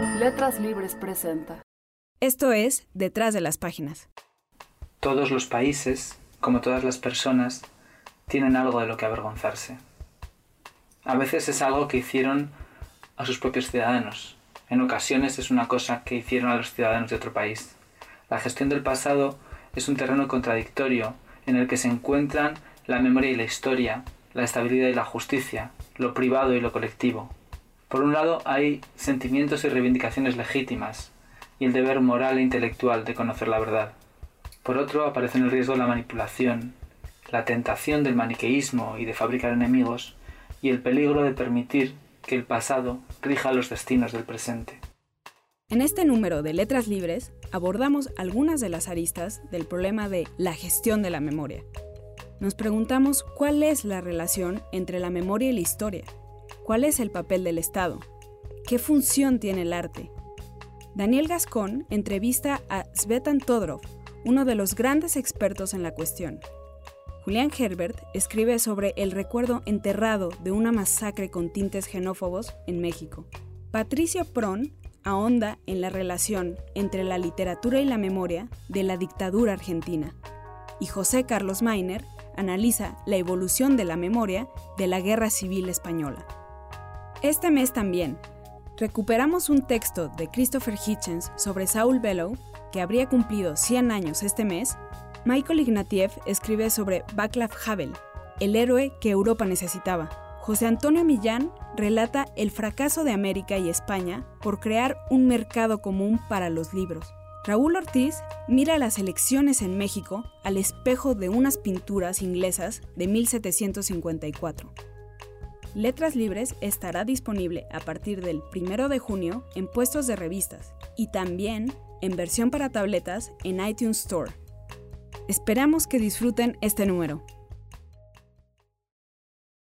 Letras Libres presenta. Esto es Detrás de las Páginas. Todos los países, como todas las personas, tienen algo de lo que avergonzarse. A veces es algo que hicieron a sus propios ciudadanos. En ocasiones es una cosa que hicieron a los ciudadanos de otro país. La gestión del pasado es un terreno contradictorio en el que se encuentran la memoria y la historia, la estabilidad y la justicia, lo privado y lo colectivo. Por un lado hay sentimientos y reivindicaciones legítimas y el deber moral e intelectual de conocer la verdad. Por otro aparece en el riesgo la manipulación, la tentación del maniqueísmo y de fabricar enemigos y el peligro de permitir que el pasado rija los destinos del presente. En este número de Letras Libres abordamos algunas de las aristas del problema de la gestión de la memoria. Nos preguntamos cuál es la relación entre la memoria y la historia, cuál es el papel del Estado, qué función tiene el arte. Daniel Gascón entrevista a Svetan Todorov, uno de los grandes expertos en la cuestión. Julián Herbert escribe sobre el recuerdo enterrado de una masacre con tintes xenófobos en México. Patricio Pron ahonda en la relación entre la literatura y la memoria de la dictadura argentina. Y José Carlos Mainer analiza la evolución de la memoria de la Guerra Civil Española. Este mes también recuperamos un texto de Christopher Hitchens sobre Saul Bellow, que habría cumplido 100 años este mes. Michael Ignatieff escribe sobre Václav Havel, el héroe que Europa necesitaba. José Antonio Millán relata el fracaso de América y España por crear un mercado común para los libros. Raúl Ortiz mira las elecciones en México al espejo de unas pinturas inglesas de 1754. Letras Libres estará disponible a partir del 1 de junio en puestos de revistas y también en versión para tabletas en iTunes Store. Esperamos que disfruten este número.